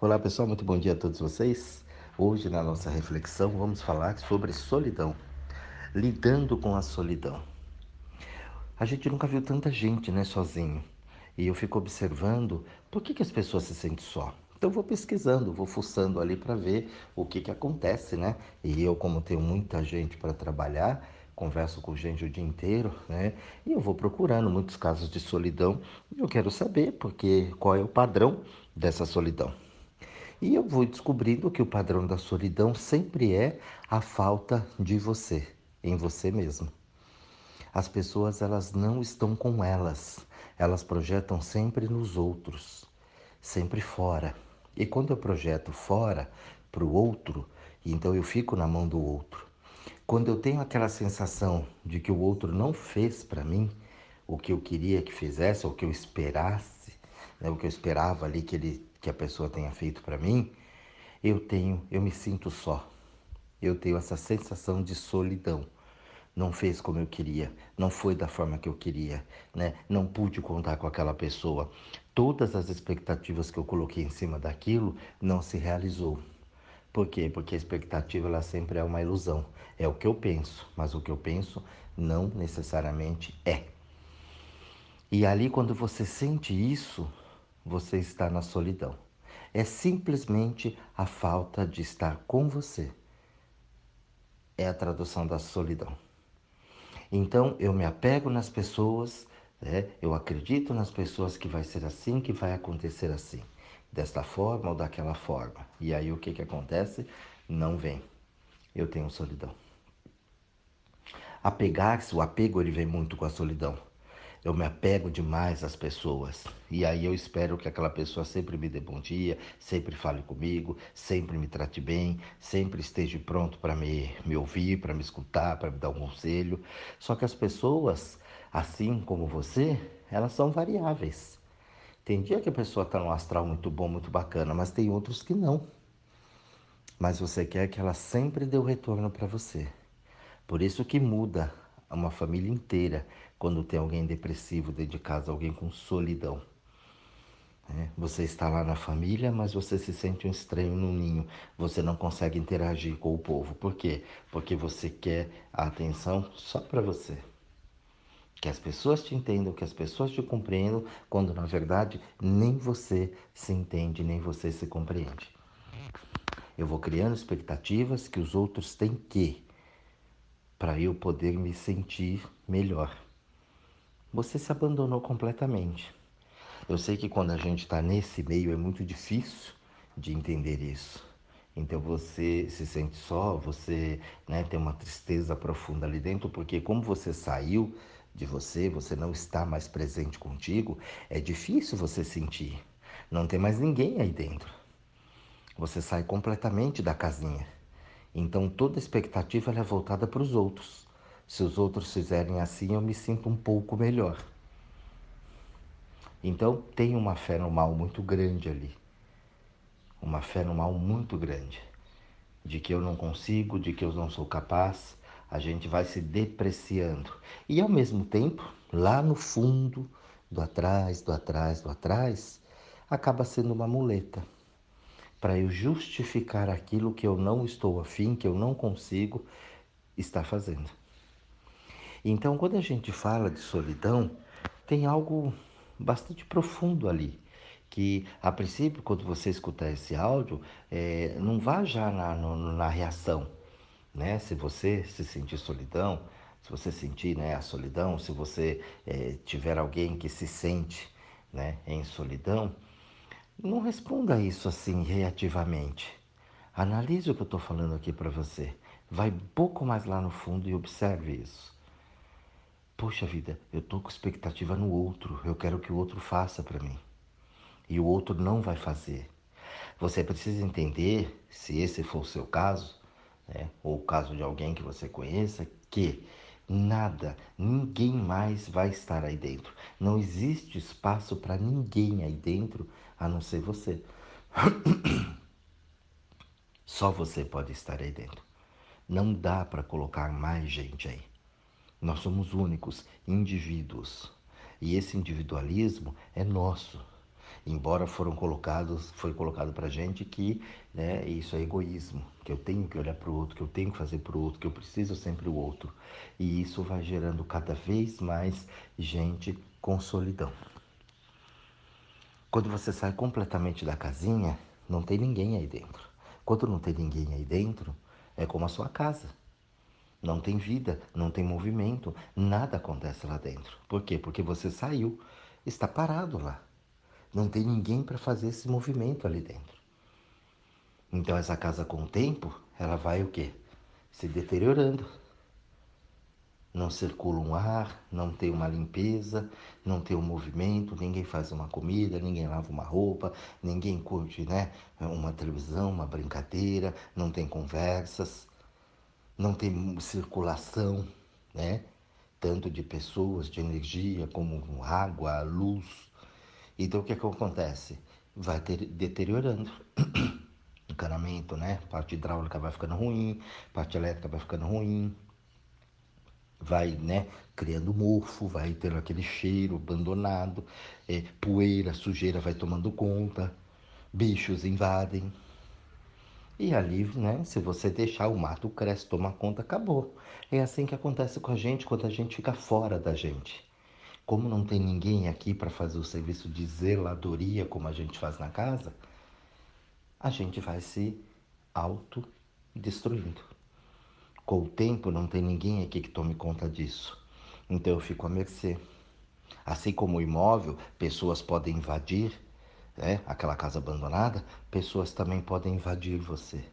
Olá pessoal, muito bom dia a todos vocês. Hoje na nossa reflexão vamos falar sobre solidão, lidando com a solidão. A gente nunca viu tanta gente, né, sozinho. E eu fico observando por que, que as pessoas se sentem só. Então vou pesquisando, vou fuçando ali para ver o que, que acontece, né? E eu, como tenho muita gente para trabalhar, converso com gente o dia inteiro, né? E eu vou procurando muitos casos de solidão. E eu quero saber porque qual é o padrão dessa solidão. E eu vou descobrindo que o padrão da solidão sempre é a falta de você, em você mesmo. As pessoas elas não estão com elas, elas projetam sempre nos outros, sempre fora. E quando eu projeto fora para o outro, então eu fico na mão do outro. Quando eu tenho aquela sensação de que o outro não fez para mim o que eu queria que fizesse, ou que eu esperasse, né, o que eu esperava ali que ele que a pessoa tenha feito para mim, eu tenho, eu me sinto só. Eu tenho essa sensação de solidão. Não fez como eu queria, não foi da forma que eu queria, né? Não pude contar com aquela pessoa. Todas as expectativas que eu coloquei em cima daquilo não se realizou. Por quê? Porque a expectativa ela sempre é uma ilusão. É o que eu penso, mas o que eu penso não necessariamente é. E ali quando você sente isso, você está na solidão. É simplesmente a falta de estar com você. É a tradução da solidão. Então eu me apego nas pessoas, né? eu acredito nas pessoas que vai ser assim, que vai acontecer assim, desta forma ou daquela forma. E aí o que, que acontece? Não vem. Eu tenho solidão. Apegar-se, o apego ele vem muito com a solidão eu me apego demais às pessoas. E aí eu espero que aquela pessoa sempre me dê bom dia, sempre fale comigo, sempre me trate bem, sempre esteja pronto para me, me ouvir, para me escutar, para me dar um conselho. Só que as pessoas, assim como você, elas são variáveis. Tem dia que a pessoa está num astral muito bom, muito bacana, mas tem outros que não. Mas você quer que ela sempre dê o retorno para você. Por isso que muda uma família inteira quando tem alguém depressivo dentro de casa, alguém com solidão. É, você está lá na família, mas você se sente um estranho no ninho. Você não consegue interagir com o povo. Por quê? Porque você quer a atenção só para você. Que as pessoas te entendam, que as pessoas te compreendam, quando na verdade nem você se entende, nem você se compreende. Eu vou criando expectativas que os outros têm que para eu poder me sentir melhor. Você se abandonou completamente. Eu sei que quando a gente está nesse meio é muito difícil de entender isso. Então você se sente só, você né, tem uma tristeza profunda ali dentro, porque como você saiu de você, você não está mais presente contigo, é difícil você sentir. Não tem mais ninguém aí dentro. Você sai completamente da casinha. Então toda expectativa é voltada para os outros. Se os outros fizerem assim, eu me sinto um pouco melhor. Então tem uma fé no mal muito grande ali. Uma fé no mal muito grande. De que eu não consigo, de que eu não sou capaz. A gente vai se depreciando. E ao mesmo tempo, lá no fundo, do atrás, do atrás, do atrás, acaba sendo uma muleta para eu justificar aquilo que eu não estou afim, que eu não consigo estar fazendo. Então, quando a gente fala de solidão, tem algo bastante profundo ali. Que a princípio, quando você escutar esse áudio, é, não vá já na, no, na reação. Né? Se você se sentir solidão, se você sentir né, a solidão, se você é, tiver alguém que se sente né, em solidão, não responda isso assim reativamente. Analise o que eu estou falando aqui para você. Vai um pouco mais lá no fundo e observe isso. Poxa vida, eu estou com expectativa no outro. Eu quero que o outro faça para mim. E o outro não vai fazer. Você precisa entender, se esse for o seu caso, né, ou o caso de alguém que você conheça, que nada, ninguém mais vai estar aí dentro. Não existe espaço para ninguém aí dentro a não ser você. Só você pode estar aí dentro. Não dá para colocar mais gente aí. Nós somos únicos, indivíduos. E esse individualismo é nosso. Embora foram colocados, foi colocado para gente que né, isso é egoísmo, que eu tenho que olhar para o outro, que eu tenho que fazer para o outro, que eu preciso sempre o outro. E isso vai gerando cada vez mais gente com solidão. Quando você sai completamente da casinha, não tem ninguém aí dentro. Quando não tem ninguém aí dentro, é como a sua casa. Não tem vida, não tem movimento, nada acontece lá dentro. Por quê? Porque você saiu, está parado lá. Não tem ninguém para fazer esse movimento ali dentro. Então essa casa com o tempo, ela vai o quê? Se deteriorando. Não circula um ar, não tem uma limpeza, não tem um movimento, ninguém faz uma comida, ninguém lava uma roupa, ninguém curte né, uma televisão, uma brincadeira, não tem conversas não tem circulação, né? Tanto de pessoas, de energia, como água, luz. Então o que, é que acontece? Vai ter, deteriorando. Encanamento, né? Parte hidráulica vai ficando ruim, parte elétrica vai ficando ruim, vai né, criando mofo, vai tendo aquele cheiro abandonado, é, poeira, sujeira vai tomando conta, bichos invadem, e ali, né, se você deixar o mato cresce, toma conta, acabou. É assim que acontece com a gente quando a gente fica fora da gente. Como não tem ninguém aqui para fazer o serviço de zeladoria como a gente faz na casa, a gente vai se autodestruindo. Com o tempo não tem ninguém aqui que tome conta disso. Então eu fico à mercê. Assim como o imóvel, pessoas podem invadir, né, aquela casa abandonada, pessoas também podem invadir você.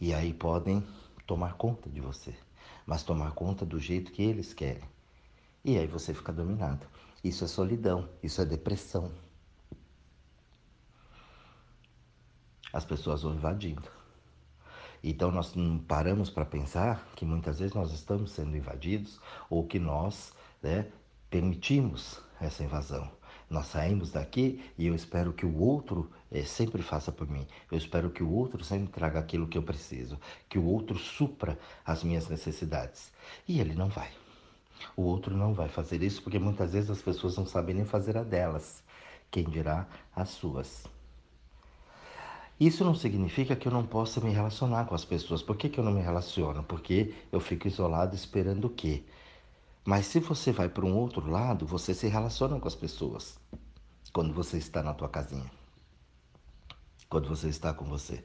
E aí podem tomar conta de você, mas tomar conta do jeito que eles querem. E aí você fica dominado. Isso é solidão, isso é depressão. As pessoas vão invadindo. Então nós não paramos para pensar que muitas vezes nós estamos sendo invadidos ou que nós né, permitimos essa invasão. Nós saímos daqui e eu espero que o outro é, sempre faça por mim. Eu espero que o outro sempre traga aquilo que eu preciso, que o outro supra as minhas necessidades. E ele não vai. O outro não vai fazer isso porque muitas vezes as pessoas não sabem nem fazer a delas. Quem dirá as suas? Isso não significa que eu não possa me relacionar com as pessoas. Por que, que eu não me relaciono? Porque eu fico isolado esperando o quê? Mas se você vai para um outro lado, você se relaciona com as pessoas. Quando você está na tua casinha. Quando você está com você.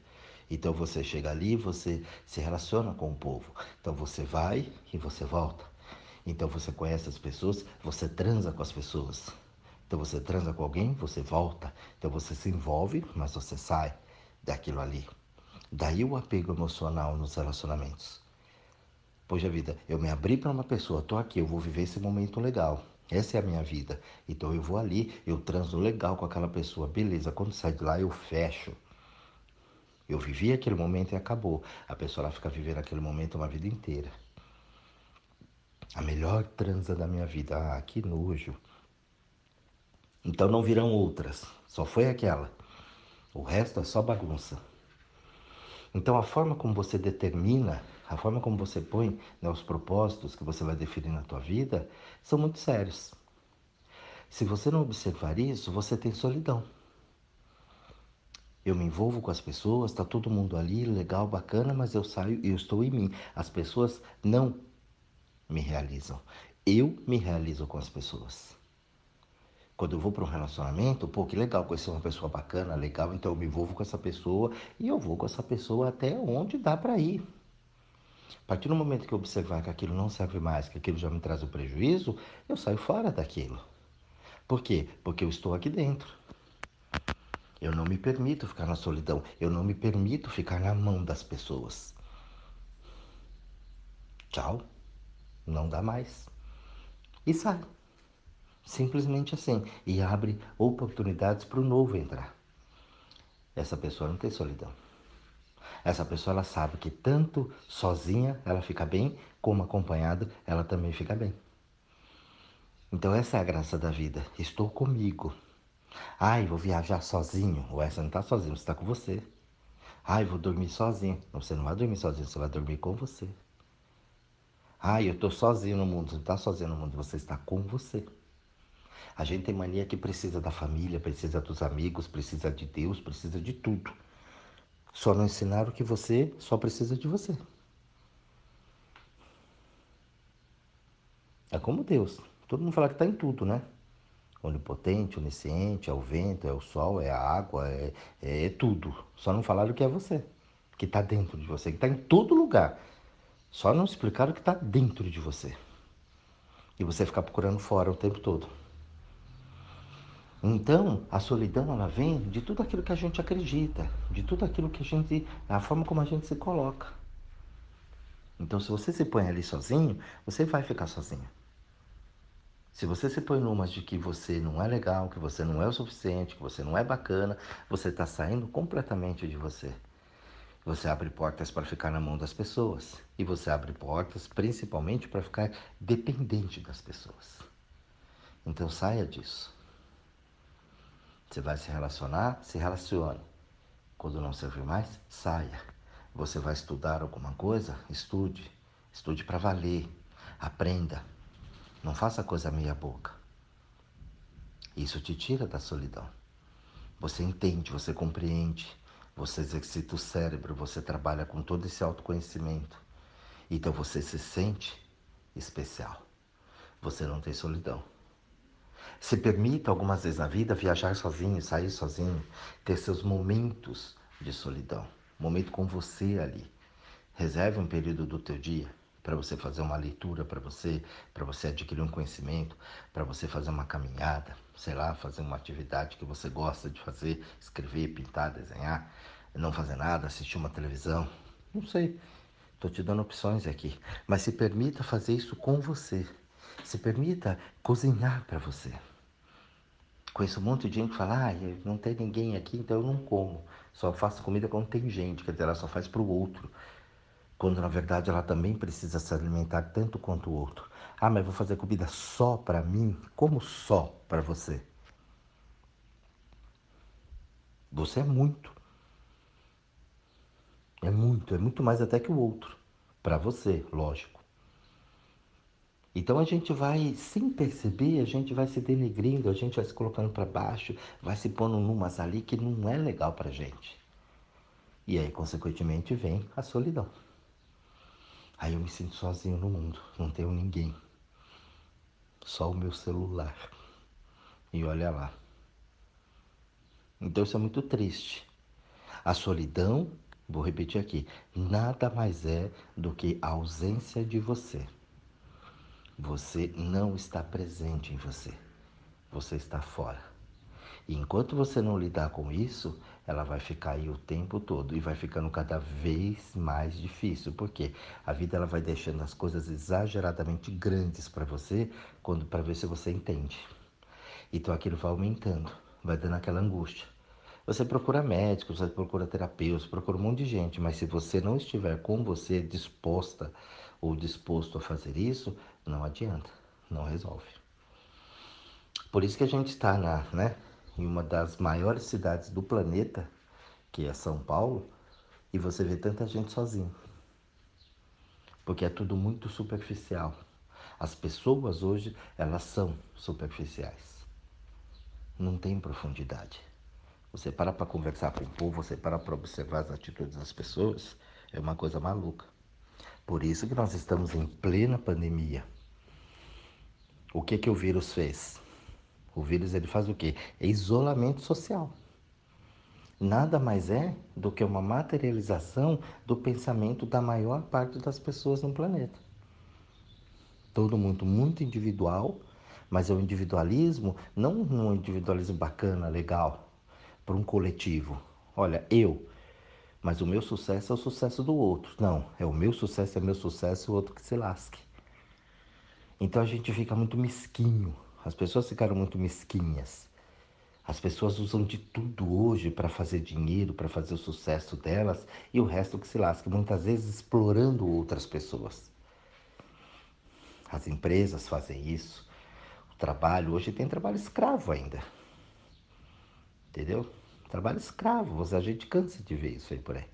Então você chega ali, você se relaciona com o povo. Então você vai e você volta. Então você conhece as pessoas, você transa com as pessoas. Então você transa com alguém, você volta. Então você se envolve, mas você sai daquilo ali. Daí o apego emocional nos relacionamentos. Poxa vida, eu me abri para uma pessoa, tô aqui, eu vou viver esse momento legal. Essa é a minha vida. Então eu vou ali, eu transo legal com aquela pessoa. Beleza, quando sai de lá eu fecho. Eu vivi aquele momento e acabou. A pessoa ela fica vivendo aquele momento uma vida inteira. A melhor transa da minha vida. Ah, que nojo. Então não virão outras. Só foi aquela. O resto é só bagunça. Então a forma como você determina a forma como você põe né, os propósitos que você vai definir na tua vida são muito sérios. Se você não observar isso, você tem solidão. Eu me envolvo com as pessoas, está todo mundo ali, legal, bacana, mas eu saio e eu estou em mim. As pessoas não me realizam. Eu me realizo com as pessoas. Quando eu vou para um relacionamento, pô, que legal conhecer uma pessoa bacana, legal, então eu me envolvo com essa pessoa e eu vou com essa pessoa até onde dá para ir. A partir do momento que eu observar que aquilo não serve mais, que aquilo já me traz o um prejuízo, eu saio fora daquilo. Por quê? Porque eu estou aqui dentro. Eu não me permito ficar na solidão. Eu não me permito ficar na mão das pessoas. Tchau. Não dá mais. E sai. Simplesmente assim. E abre oportunidades para o novo entrar. Essa pessoa não tem solidão. Essa pessoa ela sabe que tanto sozinha ela fica bem, como acompanhada ela também fica bem. Então essa é a graça da vida. Estou comigo. Ai, vou viajar sozinho. Ué, você não está sozinho, você está com você. Ai, vou dormir sozinho. Você não vai dormir sozinho, você vai dormir com você. Ai, eu estou sozinho no mundo. Você não está sozinho no mundo, você está com você. A gente tem mania que precisa da família, precisa dos amigos, precisa de Deus, precisa de tudo. Só não ensinaram que você só precisa de você. É como Deus. Todo mundo fala que está em tudo, né? Onipotente, onisciente, é o vento, é o sol, é a água, é, é, é tudo. Só não falaram que é você, que está dentro de você, que está em todo lugar. Só não explicaram que está dentro de você. E você ficar procurando fora o tempo todo. Então, a solidão ela vem de tudo aquilo que a gente acredita, de tudo aquilo que a gente, a forma como a gente se coloca. Então, se você se põe ali sozinho, você vai ficar sozinho. Se você se põe numas de que você não é legal, que você não é o suficiente, que você não é bacana, você está saindo completamente de você. Você abre portas para ficar na mão das pessoas. E você abre portas principalmente para ficar dependente das pessoas. Então saia disso. Você vai se relacionar? Se relacione. Quando não servir mais, saia. Você vai estudar alguma coisa? Estude. Estude para valer. Aprenda. Não faça coisa meia boca. Isso te tira da solidão. Você entende, você compreende, você exercita o cérebro, você trabalha com todo esse autoconhecimento. Então você se sente especial. Você não tem solidão. Se permita algumas vezes na vida viajar sozinho, sair sozinho, ter seus momentos de solidão, momento com você ali. Reserve um período do teu dia para você fazer uma leitura para você, para você adquirir um conhecimento, para você fazer uma caminhada, sei lá, fazer uma atividade que você gosta de fazer, escrever, pintar, desenhar, não fazer nada, assistir uma televisão, não sei. Estou te dando opções aqui, mas se permita fazer isso com você. Se permita cozinhar para você. Conheço um monte de gente que fala, ah, não tem ninguém aqui, então eu não como. Só faço comida quando tem gente, quer dizer, ela só faz para o outro. Quando na verdade ela também precisa se alimentar tanto quanto o outro. Ah, mas vou fazer comida só para mim? Como só para você? Você é muito. É muito, é muito mais até que o outro. Para você, lógico. Então a gente vai, sem perceber, a gente vai se denegrindo, a gente vai se colocando para baixo, vai se pondo numas ali que não é legal para gente. E aí, consequentemente, vem a solidão. Aí eu me sinto sozinho no mundo, não tenho ninguém. Só o meu celular. E olha lá. Então isso é muito triste. A solidão, vou repetir aqui, nada mais é do que a ausência de você. Você não está presente em você. Você está fora. E enquanto você não lidar com isso, ela vai ficar aí o tempo todo e vai ficando cada vez mais difícil, porque a vida ela vai deixando as coisas exageradamente grandes para você, quando para ver se você entende. Então aquilo vai aumentando, vai dando aquela angústia. Você procura médicos, você procura terapeutas, procura um monte de gente, mas se você não estiver com você disposta ou disposto a fazer isso, não adianta, não resolve. Por isso que a gente está na, né, em uma das maiores cidades do planeta, que é São Paulo, e você vê tanta gente sozinha. Porque é tudo muito superficial. As pessoas hoje, elas são superficiais. Não tem profundidade. Você para para conversar com o povo, você para para observar as atitudes das pessoas, é uma coisa maluca. Por isso que nós estamos em plena pandemia. O que que o vírus fez? O vírus ele faz o quê? É isolamento social. Nada mais é do que uma materialização do pensamento da maior parte das pessoas no planeta. Todo mundo muito individual, mas é um individualismo, não um individualismo bacana, legal, para um coletivo. Olha, eu, mas o meu sucesso é o sucesso do outro. Não, é o meu sucesso, é meu sucesso, o outro que se lasque. Então a gente fica muito mesquinho. As pessoas ficaram muito mesquinhas. As pessoas usam de tudo hoje para fazer dinheiro, para fazer o sucesso delas e o resto que se lasca, muitas vezes explorando outras pessoas. As empresas fazem isso. O trabalho, hoje tem trabalho escravo ainda. Entendeu? Trabalho escravo, a gente cansa de ver isso aí por aí.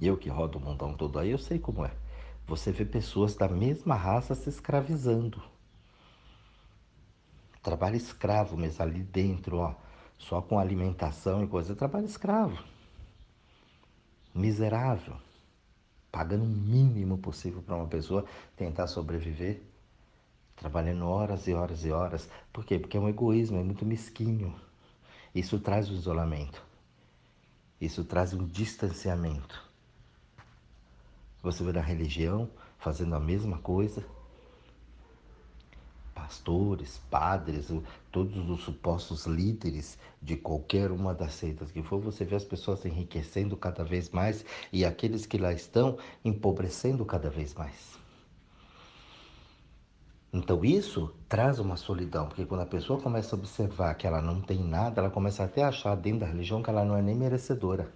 Eu que rodo o mundão todo aí, eu sei como é você vê pessoas da mesma raça se escravizando. Trabalho escravo mesmo ali dentro, ó, só com alimentação e coisa. Trabalho escravo. Miserável. Pagando o mínimo possível para uma pessoa tentar sobreviver. Trabalhando horas e horas e horas. Por quê? Porque é um egoísmo, é muito mesquinho. Isso traz o isolamento. Isso traz um distanciamento. Você vê na religião fazendo a mesma coisa. Pastores, padres, todos os supostos líderes de qualquer uma das seitas que for, você vê as pessoas enriquecendo cada vez mais e aqueles que lá estão empobrecendo cada vez mais. Então isso traz uma solidão, porque quando a pessoa começa a observar que ela não tem nada, ela começa até a achar dentro da religião que ela não é nem merecedora.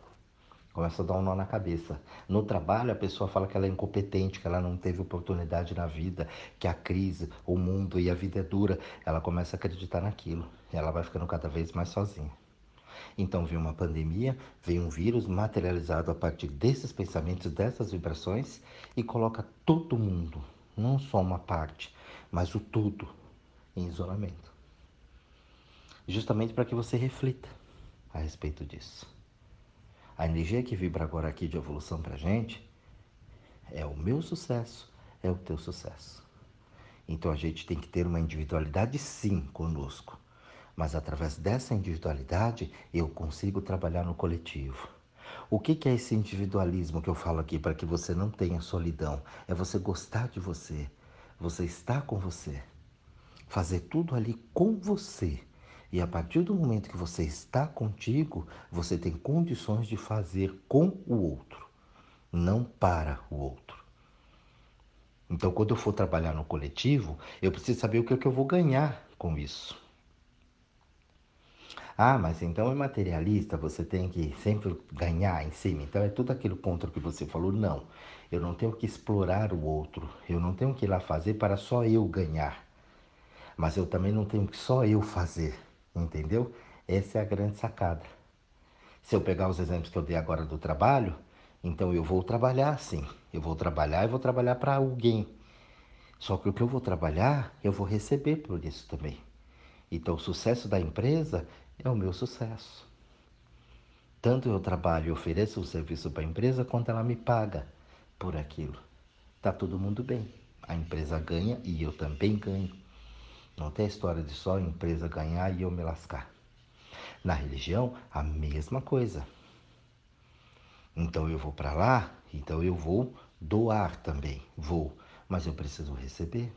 Começa a dar um nó na cabeça. No trabalho, a pessoa fala que ela é incompetente, que ela não teve oportunidade na vida, que a crise, o mundo e a vida é dura. Ela começa a acreditar naquilo. E ela vai ficando cada vez mais sozinha. Então vem uma pandemia, vem um vírus materializado a partir desses pensamentos, dessas vibrações e coloca todo mundo, não só uma parte, mas o todo, em isolamento. Justamente para que você reflita a respeito disso. A energia que vibra agora aqui de evolução para gente é o meu sucesso, é o teu sucesso. Então a gente tem que ter uma individualidade sim conosco, mas através dessa individualidade eu consigo trabalhar no coletivo. O que, que é esse individualismo que eu falo aqui para que você não tenha solidão? É você gostar de você, você estar com você, fazer tudo ali com você e a partir do momento que você está contigo, você tem condições de fazer com o outro, não para o outro. Então, quando eu for trabalhar no coletivo, eu preciso saber o que, é que eu vou ganhar com isso. Ah, mas então é materialista, você tem que sempre ganhar em cima. Então é tudo aquilo contra o que você falou. Não, eu não tenho que explorar o outro. Eu não tenho que ir lá fazer para só eu ganhar. Mas eu também não tenho que só eu fazer. Entendeu? Essa é a grande sacada. Se eu pegar os exemplos que eu dei agora do trabalho, então eu vou trabalhar sim. Eu vou trabalhar e vou trabalhar para alguém. Só que o que eu vou trabalhar, eu vou receber por isso também. Então o sucesso da empresa é o meu sucesso. Tanto eu trabalho e ofereço um serviço para a empresa, quanto ela me paga por aquilo. Tá todo mundo bem. A empresa ganha e eu também ganho. Não tem história de só a empresa ganhar e eu me lascar. Na religião, a mesma coisa. Então eu vou para lá, então eu vou doar também, vou, mas eu preciso receber.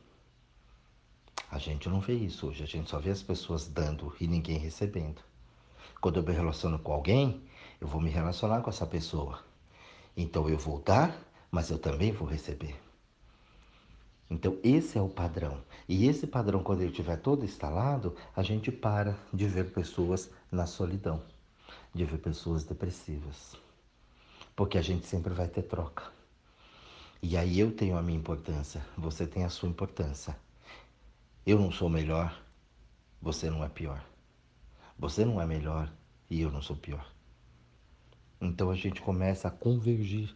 A gente não vê isso hoje, a gente só vê as pessoas dando e ninguém recebendo. Quando eu me relaciono com alguém, eu vou me relacionar com essa pessoa. Então eu vou dar, mas eu também vou receber. Então, esse é o padrão. E esse padrão, quando ele estiver todo instalado, a gente para de ver pessoas na solidão, de ver pessoas depressivas. Porque a gente sempre vai ter troca. E aí eu tenho a minha importância, você tem a sua importância. Eu não sou melhor, você não é pior. Você não é melhor e eu não sou pior. Então a gente começa a convergir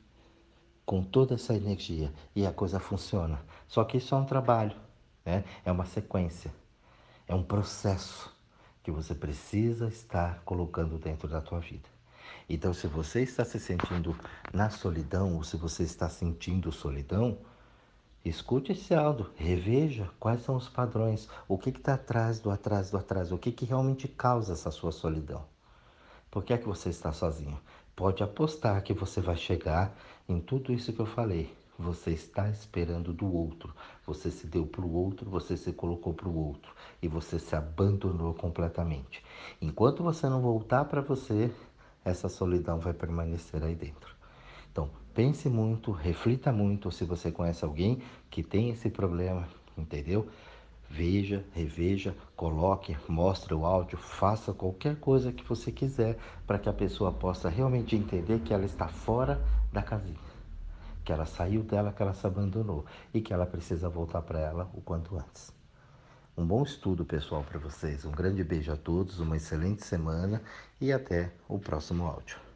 com toda essa energia e a coisa funciona. Só que isso é um trabalho, né? é uma sequência, é um processo que você precisa estar colocando dentro da tua vida. Então, se você está se sentindo na solidão ou se você está sentindo solidão, escute esse áudio, reveja quais são os padrões, o que está atrás do atrás do atrás, o que, que realmente causa essa sua solidão. Por que é que você está sozinho? Pode apostar que você vai chegar em tudo isso que eu falei. Você está esperando do outro. Você se deu para o outro, você se colocou para o outro e você se abandonou completamente. Enquanto você não voltar para você, essa solidão vai permanecer aí dentro. Então, pense muito, reflita muito se você conhece alguém que tem esse problema, entendeu? Veja, reveja, coloque, mostre o áudio, faça qualquer coisa que você quiser para que a pessoa possa realmente entender que ela está fora da casinha, que ela saiu dela, que ela se abandonou e que ela precisa voltar para ela o quanto antes. Um bom estudo, pessoal, para vocês. Um grande beijo a todos, uma excelente semana e até o próximo áudio.